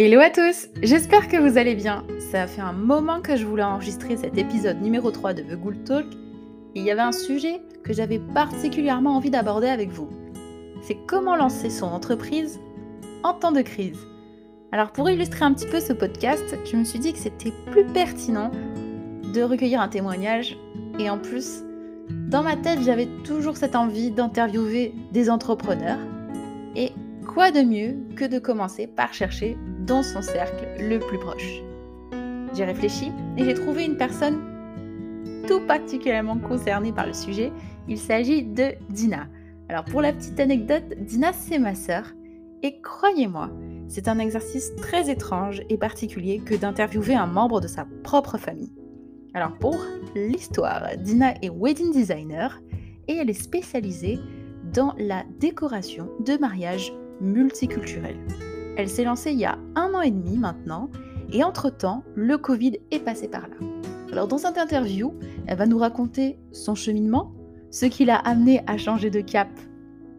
Hello à tous, j'espère que vous allez bien. Ça fait un moment que je voulais enregistrer cet épisode numéro 3 de The Good Talk. Et il y avait un sujet que j'avais particulièrement envie d'aborder avec vous. C'est comment lancer son entreprise en temps de crise. Alors pour illustrer un petit peu ce podcast, je me suis dit que c'était plus pertinent de recueillir un témoignage. Et en plus, dans ma tête, j'avais toujours cette envie d'interviewer des entrepreneurs. Et quoi de mieux que de commencer par chercher dans son cercle le plus proche? J'ai réfléchi et j'ai trouvé une personne tout particulièrement concernée par le sujet. Il s'agit de Dina. Alors pour la petite anecdote, Dina c'est ma sœur et croyez-moi, c'est un exercice très étrange et particulier que d'interviewer un membre de sa propre famille. Alors pour l'histoire, Dina est wedding designer et elle est spécialisée dans la décoration de mariage multiculturelle. Elle s'est lancée il y a un an et demi maintenant, et entre-temps, le Covid est passé par là. Alors dans cette interview, elle va nous raconter son cheminement, ce qui l'a amené à changer de cap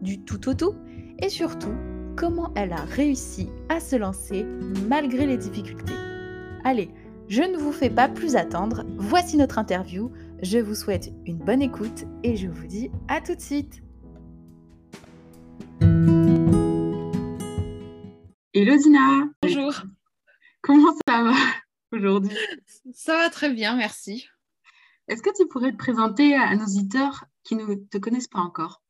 du tout au tout, et surtout, comment elle a réussi à se lancer malgré les difficultés. Allez, je ne vous fais pas plus attendre, voici notre interview, je vous souhaite une bonne écoute et je vous dis à tout de suite. Hello Dina. Bonjour. Comment ça va aujourd'hui? Ça va très bien, merci. Est-ce que tu pourrais te présenter à nos auditeurs qui ne te connaissent pas encore?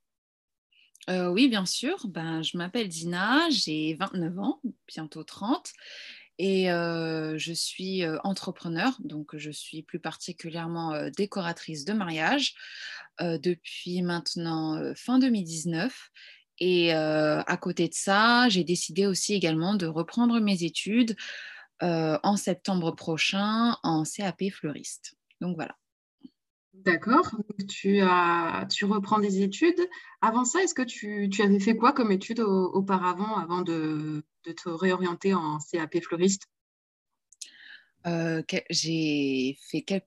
Euh, Oui, bien sûr. Ben, je m'appelle Dina, j'ai 29 ans, bientôt 30. Et euh, je suis euh, entrepreneur, donc je suis plus particulièrement décoratrice de mariage depuis maintenant fin 2019. Et à côté de ça, j'ai décidé aussi également de reprendre mes études en septembre prochain en CAP fleuriste. Donc voilà. D'accord. Tu, as, tu reprends des études. Avant ça, est-ce que tu, tu, avais fait quoi comme études auparavant avant de, de, te réorienter en CAP fleuriste? J'ai fait quelques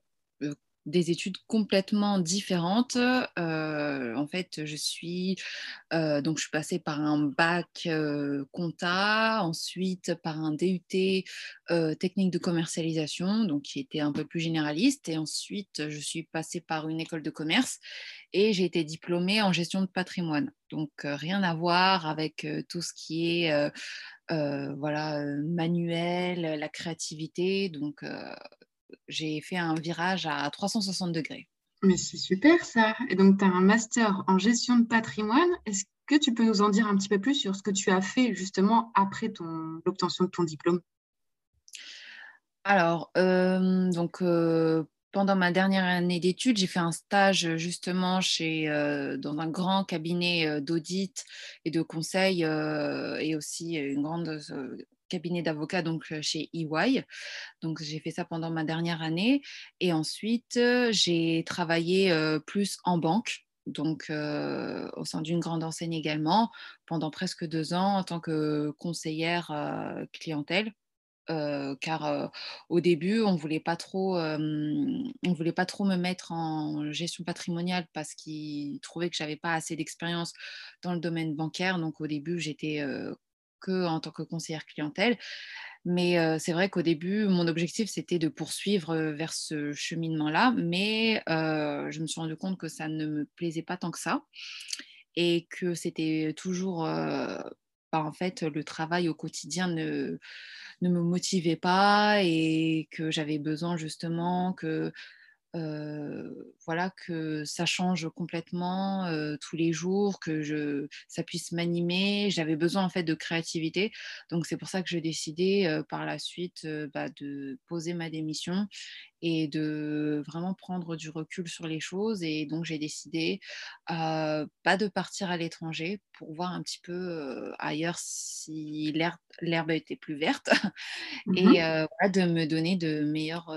des études complètement différentes. Euh, en fait, je suis euh, donc je suis passée par un bac euh, compta, ensuite par un DUT technique de commercialisation, donc qui était un peu plus généraliste, et ensuite je suis passée par une école de commerce et j'ai été diplômée en gestion de patrimoine. Donc rien à voir avec tout ce qui est voilà manuel, la créativité. Donc j'ai fait un virage à 360 degrés. Mais c'est super ça. Et donc, tu as un master en gestion de patrimoine. Est-ce que tu peux nous en dire un petit peu plus sur ce que tu as fait justement après l'obtention de ton diplôme? Alors, euh, donc, euh, pendant ma dernière année d'études, j'ai fait un stage justement chez, euh, dans un grand cabinet d'audit et de conseil et aussi une grande cabinet d'avocat donc chez EY. Donc j'ai fait ça pendant ma dernière année et ensuite j'ai travaillé plus en banque. Donc, au sein d'une grande enseigne également, pendant presque deux ans en tant que conseillère clientèle, car au début, on voulait pas trop, on voulait pas trop me mettre en gestion patrimoniale parce qu'ils trouvaient que j'avais pas assez d'expérience dans le domaine bancaire. Donc au début, j'étais en tant que conseillère clientèle. Mais c'est vrai qu'au début, mon objectif, c'était de poursuivre vers ce cheminement-là. Mais je me suis rendu compte que ça ne me plaisait pas tant que ça. Et que c'était toujours... Bah, en fait, le travail au quotidien ne me motivait pas et que j'avais besoin justement que voilà, que ça change complètement tous les jours, que je, ça puisse m'animer. J'avais besoin en fait de créativité. Donc c'est pour ça que j'ai décidé par la suite bah, de poser ma démission et de vraiment prendre du recul sur les choses. Et donc j'ai décidé pas de partir à l'étranger pour voir un petit peu ailleurs si l'herbe était plus verte mmh et de me donner de meilleurs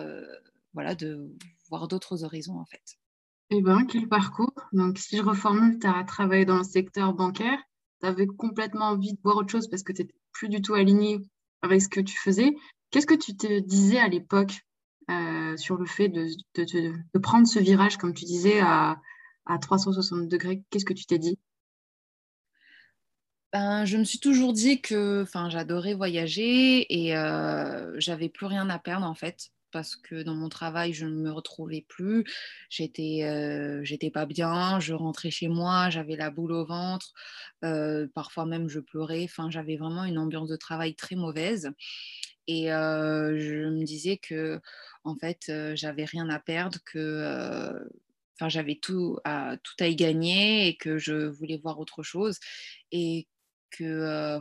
voilà, de voir d'autres horizons en fait. Eh bien, quel parcours. Donc, si je reformule, tu as travaillé dans le secteur bancaire, tu avais complètement envie de voir autre chose parce que tu n'étais plus du tout aligné avec ce que tu faisais. Qu'est-ce que tu te disais à l'époque euh, sur le fait de, de, prendre ce virage, comme tu disais, à, à 360 degrés? Qu'est-ce que tu t'es dit? Ben, je me suis toujours dit que j'adorais voyager et j'avais plus rien à perdre en fait parce que dans mon travail, je ne me retrouvais plus. J'étais, euh, j'étais pas bien. Je rentrais chez moi, j'avais la boule au ventre. Euh, parfois même, je pleurais. Enfin, j'avais vraiment une ambiance de travail très mauvaise. Et euh, je me disais que, en fait, j'avais rien à perdre, que, j'avais tout à, tout à y gagner et que je voulais voir autre chose. Et que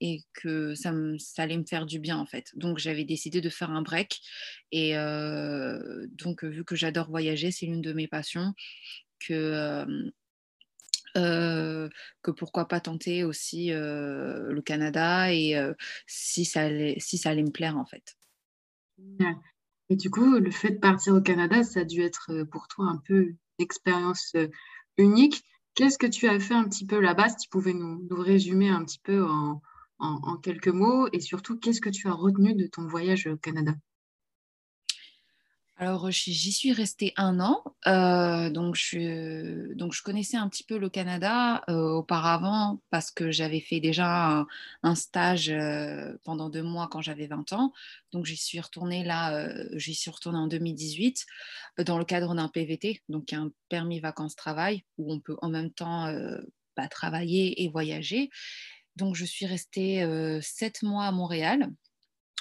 et que ça, allait me faire du bien en fait. Donc j'avais décidé de faire un break et euh, donc vu que j'adore voyager, c'est l'une de mes passions, que, euh, euh, que pourquoi pas tenter aussi le Canada et si, ça allait, si ça allait me plaire en fait. Et du coup, le fait de partir au Canada, ça a dû être pour toi un peu une expérience unique. Qu'est-ce que tu as fait un petit peu là-bas, si tu pouvais nous, nous résumer un petit peu en, en, quelques mots et surtout, qu'est-ce que tu as retenu de ton voyage au Canada? Alors, j'y suis restée un an, euh, donc, je, connaissais un petit peu le Canada euh, auparavant parce que j'avais fait déjà un, stage euh, pendant deux mois quand j'avais 20 ans. Donc, j'y suis retournée là, j'y suis retournée en 2018 dans le cadre d'un PVT, donc un permis vacances-travail, où on peut en même temps bah, travailler et voyager. Donc, je suis restée sept mois à Montréal.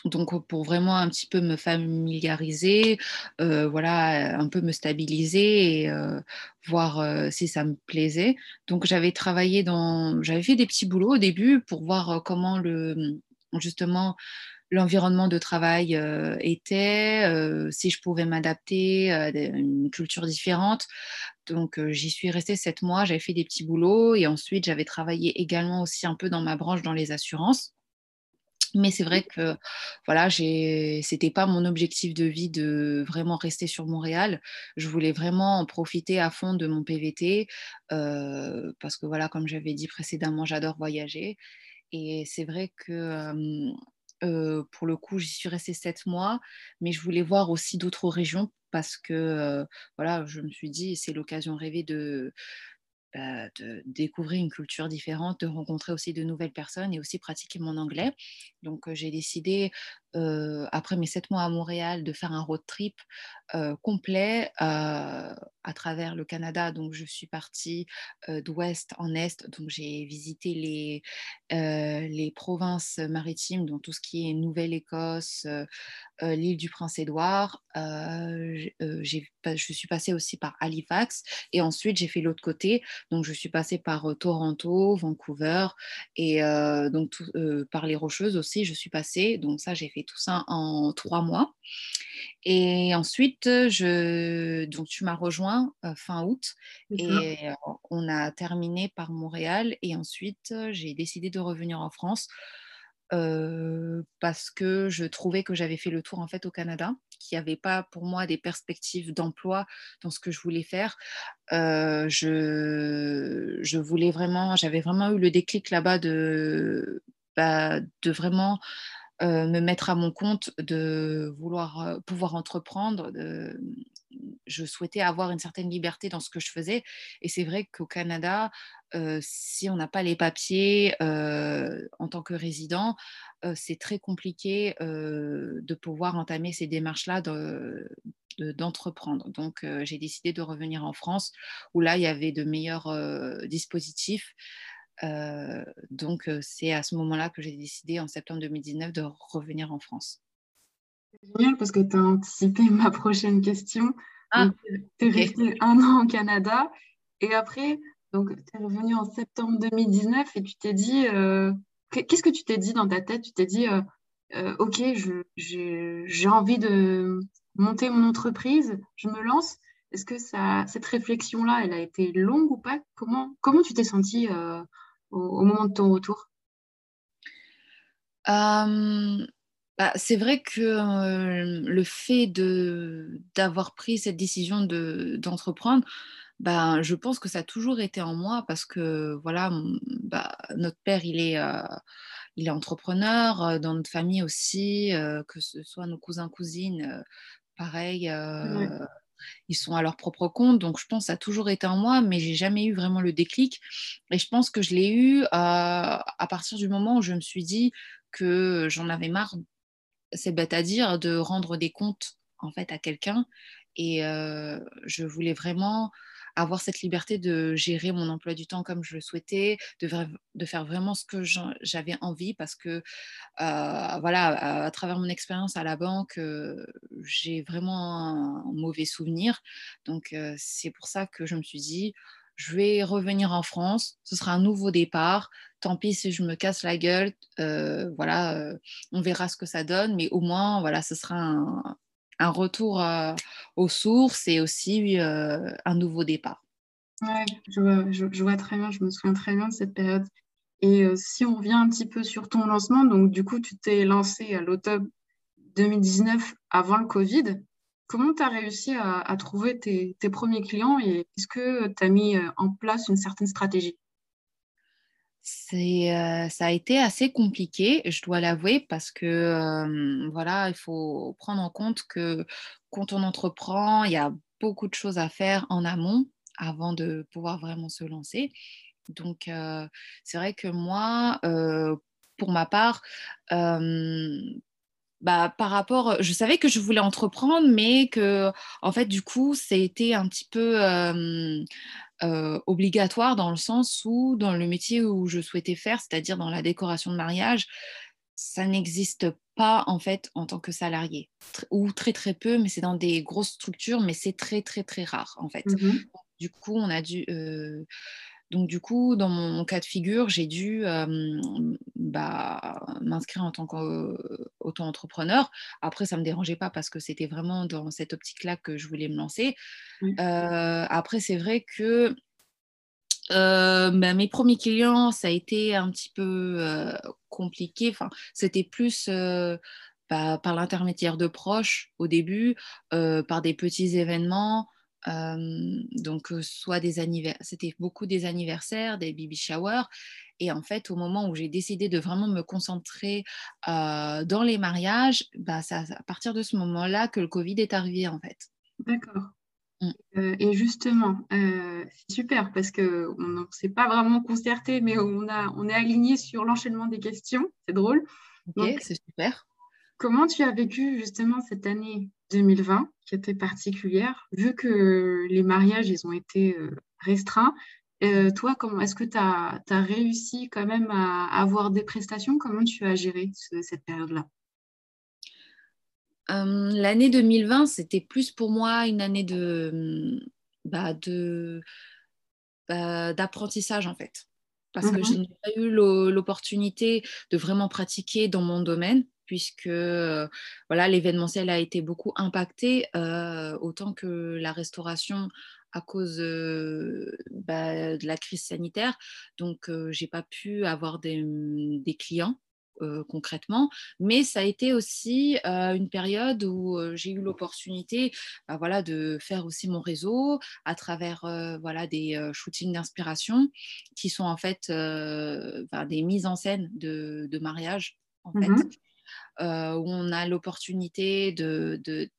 Donc, pour vraiment un petit peu me familiariser, voilà, un peu me stabiliser et voir si ça me plaisait. Donc, j'avais travaillé dans, j'avais fait des petits boulots au début pour voir comment le, justement, l'environnement de travail était, si je pouvais m'adapter à une culture différente. Donc j'y suis restée sept mois, j'avais fait des petits boulots et ensuite j'avais travaillé également aussi un peu dans ma branche dans les assurances. Mais c'est vrai que voilà, c'était pas mon objectif de vie de vraiment rester sur Montréal. Je voulais vraiment en profiter à fond de mon PVT parce que voilà, comme j'avais dit précédemment, j'adore voyager. Et c'est vrai que pour le coup, j'y suis restée sept mois, mais je voulais voir aussi d'autres régions parce que voilà, je me suis dit, c'est l'occasion rêvée bah, de découvrir une culture différente, de rencontrer aussi de nouvelles personnes et aussi pratiquer mon anglais. Donc j'ai décidé, après mes sept mois à Montréal, de faire un road trip complet à travers le Canada. Donc je suis partie d'ouest en est, donc j'ai visité les, les provinces maritimes, donc tout ce qui est Nouvelle-Écosse, l'île du Prince-Édouard. je suis passée aussi par Halifax et ensuite j'ai fait l'autre côté. Donc je suis passée par Toronto, Vancouver et donc par les Rocheuses aussi, je suis passée. Donc ça, j'ai fait tout ça en trois mois. Et ensuite, je... donc tu m'as rejoint fin août et on a terminé par Montréal. Et ensuite, j'ai décidé de revenir en France parce que je trouvais que j'avais fait le tour en fait au Canada, qu'il n'y avait pas pour moi des perspectives d'emploi dans ce que je voulais faire. je, je voulais vraiment, j'avais vraiment eu le déclic là-bas de, bah, de vraiment me mettre à mon compte, de vouloir pouvoir entreprendre. Je souhaitais avoir une certaine liberté dans ce que je faisais. Et c'est vrai qu'au Canada, si on n'a pas les papiers en tant que résident, c'est très compliqué de pouvoir entamer ces démarches-là d'entreprendre. Donc, j'ai décidé de revenir en France, où là, il y avait de meilleurs dispositifs donc, c'est à ce moment-là que j'ai décidé, en septembre 2019, de revenir en France. C'est génial parce que tu as anticipé ma prochaine question. Ah, tu es resté un an au Canada et après, donc, tu es revenu en septembre 2019 et tu t'es dit, qu'est-ce que tu t'es dit dans ta tête? Tu t'es dit, OK, j'ai envie de monter mon entreprise, je me lance. Est-ce que ça, cette réflexion-là, elle a été longue ou pas? Comment, comment tu t'es sentie au, moment de ton retour? Euh, bah, C'est vrai que euh, le fait d'avoir pris cette décision d'entreprendre, bah, je pense que ça a toujours été en moi parce que voilà, bah, notre père, il est, euh, il est entrepreneur, dans notre famille aussi, que ce soit nos cousins, cousines, pareil. Ils sont à leur propre compte. Donc, je pense que ça a toujours été en moi, mais j'ai jamais eu vraiment le déclic. Et je pense que je l'ai eu à partir du moment où je me suis dit que j'en avais marre, c'est bête à dire, de rendre des comptes en fait à quelqu'un. Et je voulais vraiment avoir cette liberté de gérer mon emploi du temps comme je le souhaitais, de, faire vraiment ce que j'avais envie parce que, euh, voilà, à, travers mon expérience à la banque, euh, j'ai vraiment un, mauvais souvenir. Donc, euh, c'est pour ça que je me suis dit, je vais revenir en France, ce sera un nouveau départ. Tant pis si je me casse la gueule, voilà, on verra ce que ça donne, mais au moins, voilà, ce sera un, retour aux sources et aussi euh, un nouveau départ. Oui, je vois, très bien, je me souviens très bien de cette période. Et euh, si on revient un petit peu sur ton lancement, donc du coup, tu t'es lancé à l'automne 2019 avant le Covid. Comment tu as réussi à, trouver tes, premiers clients et est-ce que tu as mis en place une certaine stratégie? Euh, ça a été assez compliqué, je dois l'avouer, parce que voilà, il faut prendre en compte que quand on entreprend, il y a beaucoup de choses à faire en amont avant de pouvoir vraiment se lancer. Donc, c'est vrai que moi, pour ma part, bah, par rapport, je savais que je voulais entreprendre, mais que, en fait, du coup, c'était un petit peu euh, obligatoire dans le sens où, dans le métier où je souhaitais faire, c'est-à-dire dans la décoration de mariage, ça n'existe pas en fait en tant que salarié, ou très très peu, mais c'est dans des grosses structures, mais c'est très très très rare en fait. Mmh du coup, on a dû euh, donc du coup, dans mon cas de figure, j'ai dû bah, m'inscrire en tant qu'auto-entrepreneur. Après, ça ne me dérangeait pas parce que c'était vraiment dans cette optique-là que je voulais me lancer. après, c'est vrai que bah, mes premiers clients, ça a été un petit peu compliqué. Enfin, c'était plus bah, par l'intermédiaire de proches au début, par des petits événements donc, soit des anniversaires, c'était beaucoup des anniversaires, des baby showers. Et en fait, au moment où j'ai décidé de vraiment me concentrer dans les mariages, bah, c'est à partir de ce moment-là que le Covid est arrivé, en fait. D'accord. Mmh. et justement, c'est super parce qu'on ne s'est pas vraiment concerté, mais on, a, on est aligné sur l'enchaînement des questions. C'est drôle. Ok, c'est super. Comment tu as vécu justement cette année 2020 qui était particulière, vu que les mariages, ils ont été euh, restreints? Euh, toi, comment est-ce que tu as, réussi quand même à, avoir des prestations? Comment tu as géré cette période-là? Hum, L'année 2020, c'était plus pour moi une année de, bah, bah, d'apprentissage en fait. Parce que je mmh n'ai pas eu l'opportunité de vraiment pratiquer dans mon domaine puisque euh, voilà l'événementiel a été beaucoup impacté euh, autant que la restauration à cause euh, bah, de la crise sanitaire. Donc, j'ai pas pu avoir des, mmh, clients concrètement, mais ça a été aussi une période où j'ai eu l'opportunité bah, voilà, de faire aussi mon réseau à travers voilà, des shootings d'inspiration qui sont en fait des mises en scène de, de mariage. Mmh euh, où on a l'opportunité de, de,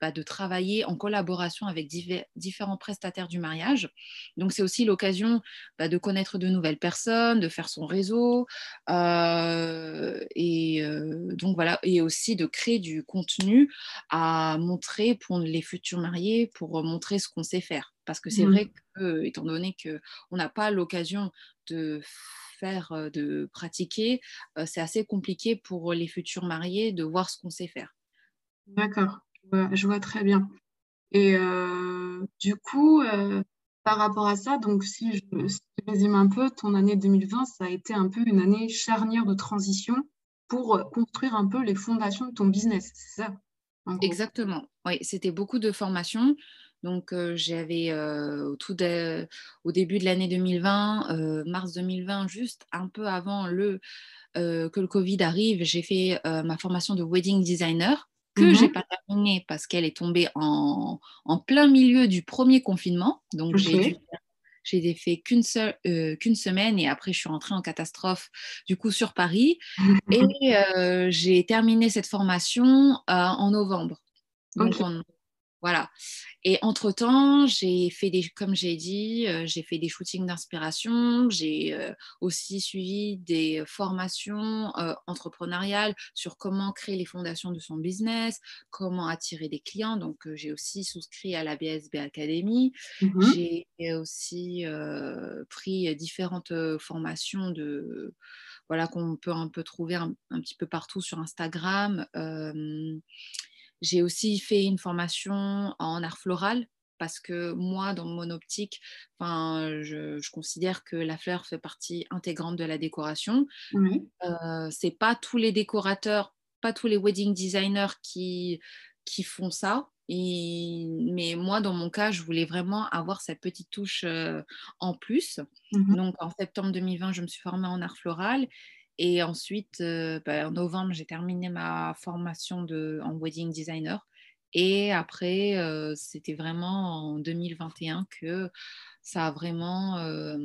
bah, de, travailler en collaboration avec différents prestataires du mariage. Donc c'est aussi l'occasion bah, de connaître de nouvelles personnes, de faire son réseau, euh, et euh, donc voilà, et aussi de créer du contenu à montrer pour les futurs mariés, pour montrer ce qu'on sait faire. Parce que c'est mmh. vrai que, étant donné qu'on n'a pas l'occasion de faire, de pratiquer, c'est assez compliqué pour les futurs mariés de voir ce qu'on sait faire. D'accord, je, vois très bien. Et du coup, par rapport à ça, donc si je, résume un peu, ton année 2020, ça a été un peu une année charnière de transition pour construire un peu les fondations de ton business, c'est ça Exactement. Oui, c'était beaucoup de formation. Donc, j'avais au, tout au début de l'année 2020, mars 2020, juste un peu avant le, que le Covid arrive, j'ai fait ma formation de wedding designer que je n'ai pas terminée parce qu'elle est tombée en, plein milieu du premier confinement. Donc, j'ai j'ai fait qu'une qu'une semaine et après je suis rentrée en catastrophe du coup sur Paris et j'ai terminé cette formation en novembre. Donc Voilà. Et entre-temps, j'ai fait des, comme j'ai dit, euh, j'ai fait des shootings d'inspiration. J'ai euh, aussi suivi des formations euh, entrepreneuriales sur comment créer les fondations de son business, comment attirer des clients. Donc, j'ai aussi souscrit à la BSB Academy. Mmh j'ai aussi pris différentes formations de voilà qu'on peut un peu trouver un, un, petit peu partout sur Instagram. J'ai aussi fait une formation en art floral parce que moi, dans mon optique, je, je, considère que la fleur fait partie intégrante de la décoration. Oui. Euh, c'est pas tous les décorateurs, pas tous les wedding designers qui, qui font ça. Et, mais moi, dans mon cas, je voulais vraiment avoir cette petite touche euh, en plus. Mmh Donc, en septembre 2020, je me suis formée en art floral. Et ensuite, euh, bah, en novembre, j'ai terminé ma formation en wedding designer. Et après, euh, c'était vraiment en 2021 que ça a vraiment. Euh,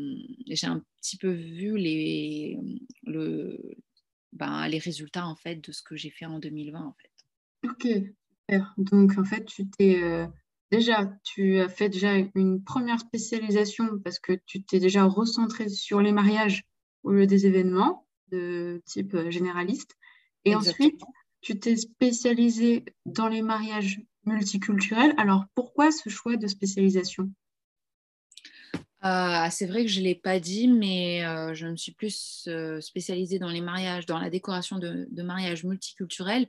j'ai un petit peu vu les, le, ben, les résultats en fait de ce que j'ai fait en 2020 en fait. Ok. Donc en fait, tu t'es déjà, tu as fait déjà une première spécialisation parce que tu t'es déjà recentré sur les mariages au lieu des événements de type euh, généraliste. Et ensuite, tu t'es spécialisé dans les mariages multiculturels. Alors, pourquoi ce choix de spécialisation? Euh, c'est vrai que je ne l'ai pas dit, mais euh, je me suis plus spécialisée dans les mariages, dans la décoration de, mariages multiculturels,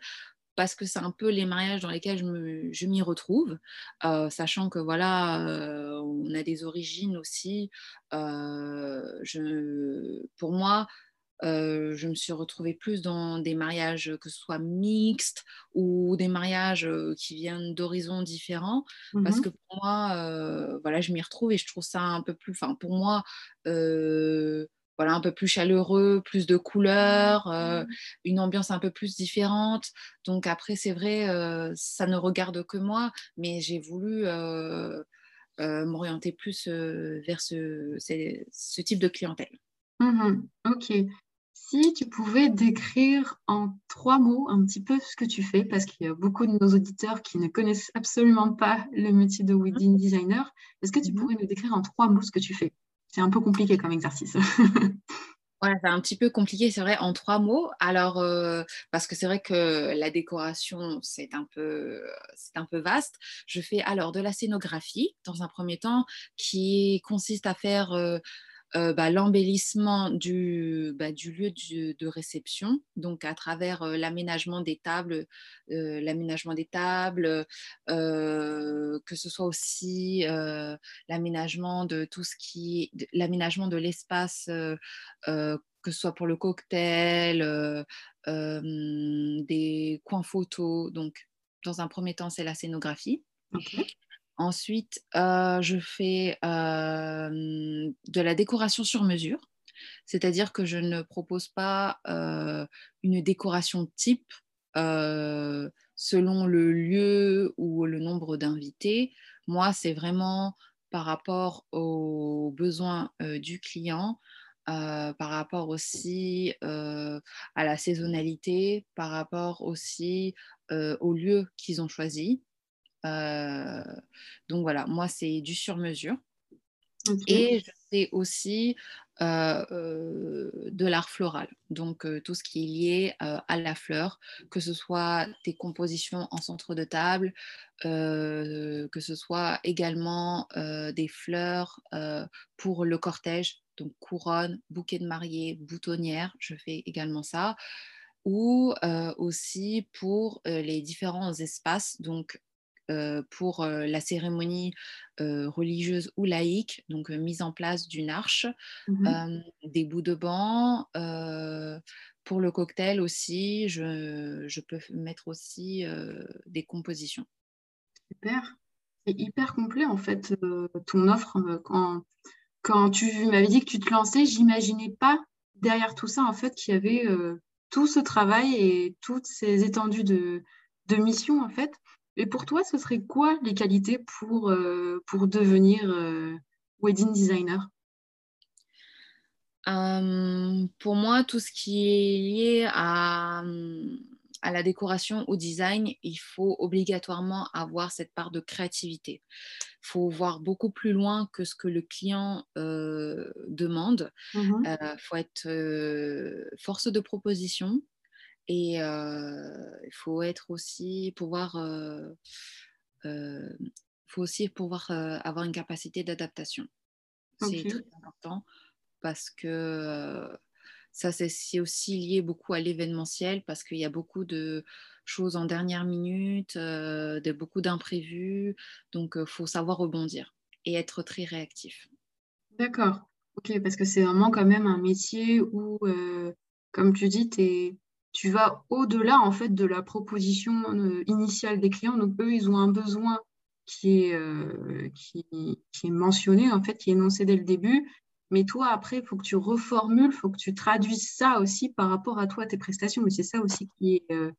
parce que c'est un peu les mariages dans lesquels je m'y retrouve, sachant que voilà, on a des origines aussi. je, pour moi, euh, je me suis retrouvée plus dans des mariages que ce soit mixtes ou des mariages euh, qui viennent d'horizons différents parce mmh que pour moi euh, voilà je m'y retrouve et je trouve ça un peu plus enfin pour moi voilà un peu plus chaleureux plus de couleurs mmh. une ambiance un peu plus différente donc après c'est vrai ça ne regarde que moi mais j'ai voulu m'orienter plus vers ce, ce, type de clientèle. Mmh ok. Si tu pouvais décrire en trois mots un petit peu ce que tu fais, parce qu'il y a beaucoup de nos auditeurs qui ne connaissent absolument pas le métier de wedding designer, est-ce que tu mhm. pourrais nous décrire en trois mots ce que tu fais? C'est un peu compliqué comme exercice. Ouais, c'est un petit peu compliqué, c'est vrai, en trois mots. Alors, euh, parce que c'est vrai que la décoration, c'est un, peu, c'est un peu vaste. Je fais alors de la scénographie, dans un premier temps, qui consiste à faire euh, euh, bah, l'embellissement du, bah, du, lieu de réception, donc à travers euh, l'aménagement des tables, euh, l'aménagement des tables, que ce soit aussi l'aménagement de tout ce qui, l'aménagement de l'espace, que ce soit pour le cocktail, des coins photos. Donc, dans un premier temps, c'est la scénographie. Ensuite, euh, je fais euh, de la décoration sur mesure, c'est-à-dire que je ne propose pas euh, une décoration type selon le lieu ou le nombre d'invités. Moi, c'est vraiment par rapport aux besoins du client, par rapport aussi à la saisonnalité, par rapport aussi au lieu qu'ils ont choisi. Euh, donc voilà, moi, c'est du sur-mesure. Et je fais aussi euh, euh, de l'art floral, donc tout ce qui est lié à la fleur, que ce soit des compositions en centre de table, que ce soit également des fleurs pour le cortège, donc couronne, bouquet de mariée, boutonnière, je fais également ça. Ou aussi pour les différents espaces, donc pour euh, la cérémonie euh, religieuse ou laïque, donc mise en place d'une arche, mmh des bouts de banc. pour le cocktail aussi, je, peux mettre aussi des compositions. Super. C'est hyper complet en fait ton offre. Quand, quand tu m'avais dit que tu te lançais, j'imaginais pas derrière tout ça en fait qu'il y avait tout ce travail et toutes ces étendues de, de missions en fait. Et pour toi, ce serait quoi les qualités pour, euh, pour devenir euh, wedding designer? Euh, Pour moi, tout ce qui est lié à, à la décoration, au design, il faut obligatoirement avoir cette part de créativité. Il faut voir beaucoup plus loin que ce que le client demande. Il mmh faut être force de proposition et il faut être aussi pouvoir faut aussi pouvoir avoir une capacité d'adaptation. C'est très important parce que ça, c'est aussi lié beaucoup à l'événementiel parce qu'il y a beaucoup de choses en dernière minute, de beaucoup d'imprévus. Donc, il faut savoir rebondir et être très réactif. D'accord. Ok, parce que c'est vraiment quand même un métier où, comme tu dis, tu vas au-delà en fait de la proposition initiale des clients. Donc, eux, ils ont un besoin qui est, qui, qui, est mentionné, en fait, qui est énoncé dès le début. Mais toi, après, il faut que tu reformules, il faut que tu traduises ça aussi par rapport à toi, tes prestations. Mais c'est ça aussi qui est, euh,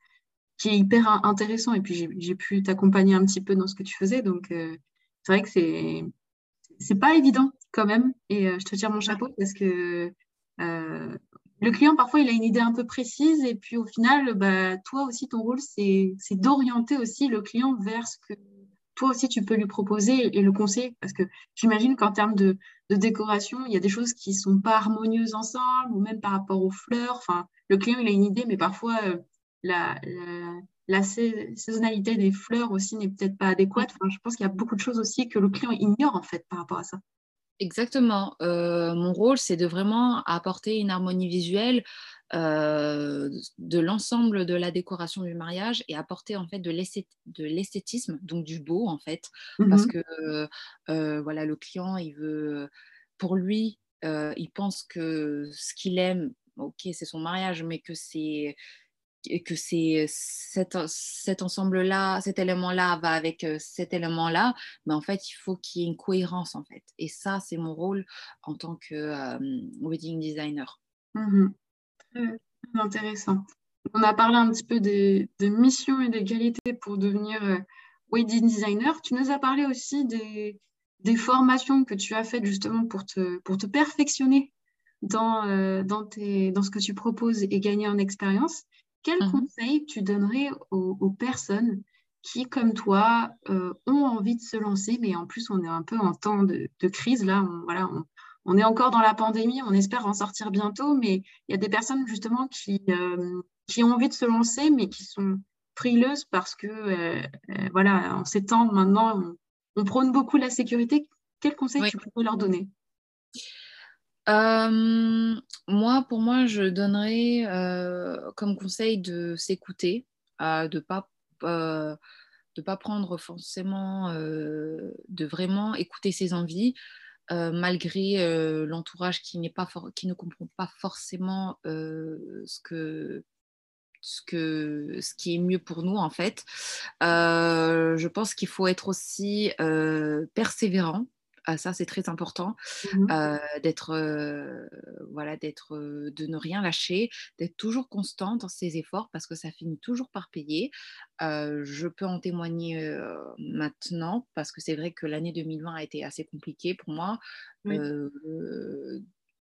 qui est hyper intéressant. Et puis, j'ai pu t'accompagner un petit peu dans ce que tu faisais. Donc, euh, c'est vrai que c'est c'est pas évident quand même. Et euh, je te tire mon chapeau parce que le client, parfois, il a une idée un peu précise. Et puis, au final, bah, toi aussi, ton rôle, c'est d'orienter aussi le client vers ce que toi aussi, tu peux lui proposer et le conseiller. Parce que j'imagine qu'en termes de, décoration, il y a des choses qui ne sont pas harmonieuses ensemble, ou même par rapport aux fleurs. Enfin, le client, il a une idée, mais parfois, euh, la, la, saisonnalité des fleurs aussi n'est peut-être pas adéquate. Je pense qu'il y a beaucoup de choses aussi que le client ignore, en fait, par rapport à ça. Exactement. Euh, mon rôle, c'est de vraiment apporter une harmonie visuelle euh, de l'ensemble de la décoration du mariage et apporter en fait de l'esthétisme, donc du beau en fait, parce mmh que euh, voilà le client il veut, pour lui, il pense que ce qu'il aime, ok c'est son mariage, mais que c'est que c'est cet, cet ensemble-là, cet élément-là va avec cet élément-là, mais en fait, il faut qu'il y ait une cohérence, en fait. Et ça, c'est mon rôle en tant que wedding designer. Mmh intéressant. On a parlé un petit peu des, missions et des qualités pour devenir euh, wedding designer. Tu nous as parlé aussi des, formations que tu as faites justement pour te, pour te perfectionner dans, euh, dans ce que tu proposes et gagner en expérience. Quels mhm. conseils tu donnerais aux, personnes qui, comme toi, euh, ont envie de se lancer, mais en plus, on est un peu en temps de, crise, là, voilà, on, on est encore dans la pandémie, on espère en sortir bientôt, mais il y a des personnes justement qui, euh, qui ont envie de se lancer, mais qui sont frileuses parce que, euh, euh, voilà, en ces temps maintenant, on, prône beaucoup la sécurité. Quel conseil tu pourrais leur donner? Moi, pour moi, je donnerais comme conseil de s'écouter, de ne pas, de pas prendre forcément, de vraiment écouter ses envies, euh, malgré euh, l'entourage qui, qui ne comprend pas forcément euh, ce, que, ce, que, ce qui est mieux pour nous, en fait. je pense qu'il faut être aussi persévérant ah, ça c'est très important mmh d'être voilà d'être de ne rien lâcher d'être toujours constant dans ses efforts parce que ça finit toujours par payer. Je peux en témoigner maintenant parce que c'est vrai que l'année 2020 a été assez compliquée pour moi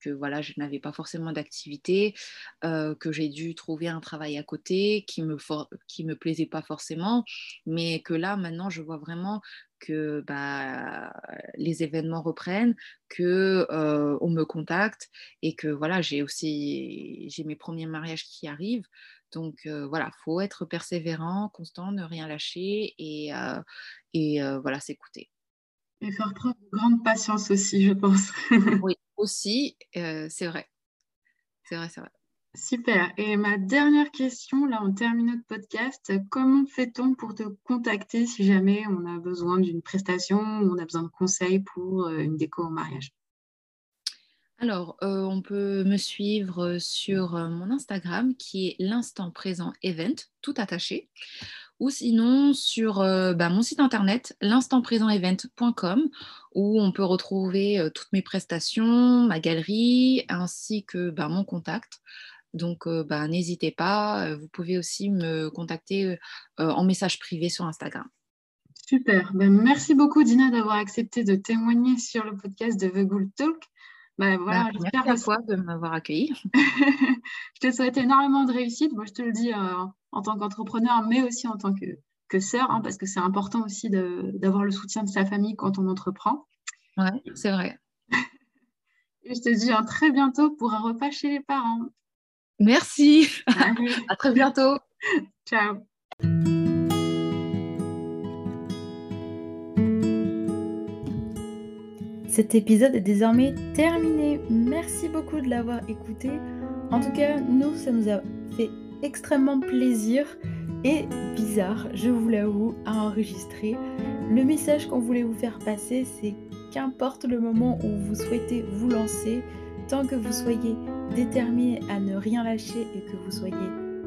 que voilà, je n'avais pas forcément d'activité, que j'ai dû trouver un travail à côté qui me qui me plaisait pas forcément, mais que là maintenant je vois vraiment que bah, les événements reprennent, que on me contacte et que voilà j'ai aussi j'ai mes premiers mariages qui arrivent. Donc voilà, faut être persévérant, constant, ne rien lâcher et, et voilà s'écouter. Et faire preuve de grande patience aussi, je pense. oui, aussi, c'est vrai. C'est vrai, c'est vrai. Super. Et ma dernière question, là, on termine notre podcast. Comment fait-on pour te contacter si jamais on a besoin d'une prestation ou on a besoin de conseils pour euh, une déco au mariage? Alors, euh, on peut me suivre sur euh, mon Instagram qui est l'instant présent event, tout attaché, ou sinon sur bah, mon site internet l'instantprésentevent.com où on peut retrouver toutes mes prestations, ma galerie ainsi que bah, mon contact. Donc, bah, n'hésitez pas. Vous pouvez aussi me contacter en message privé sur Instagram. Super. Ben, merci beaucoup, Dina, d'avoir accepté de témoigner sur le podcast de The Ghoul Talk. Bah, voilà, bah, merci à toi de m'avoir accueilli. je te souhaite énormément de réussite. Moi, je te le dis euh, en tant qu'entrepreneur, mais aussi en tant que, que sœur, hein, parce que c'est important aussi d'avoir le soutien de sa famille quand on entreprend. Ouais, c'est vrai. Et je te dis à très bientôt pour un repas chez les parents. Merci. à très bientôt. Ciao. Cet épisode est désormais terminé. Merci beaucoup de l'avoir écouté. En tout cas, nous, ça nous a fait extrêmement plaisir et bizarre, je vous l'avoue, à enregistrer. Le message qu'on voulait vous faire passer, c'est qu'importe le moment où vous souhaitez vous lancer, tant que vous soyez déterminé à ne rien lâcher et que vous soyez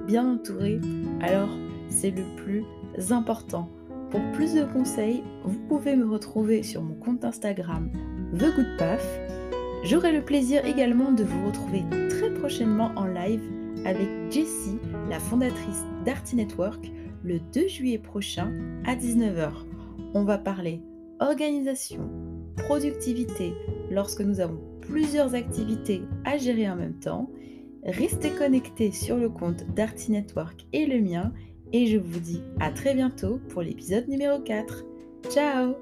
bien entouré, alors c'est le plus important. Pour plus de conseils, vous pouvez me retrouver sur mon compte Instagram The Good Path. J'aurai le plaisir également de vous retrouver très prochainement en live avec Jessie, la fondatrice d'Arty Network, le 2 juillet prochain à 19h. On va parler organisation, productivité lorsque nous avons plusieurs activités à gérer en même temps. Restez connectés sur le compte d'Arty Network et le mien et je vous dis à très bientôt pour l'épisode numéro 4. Ciao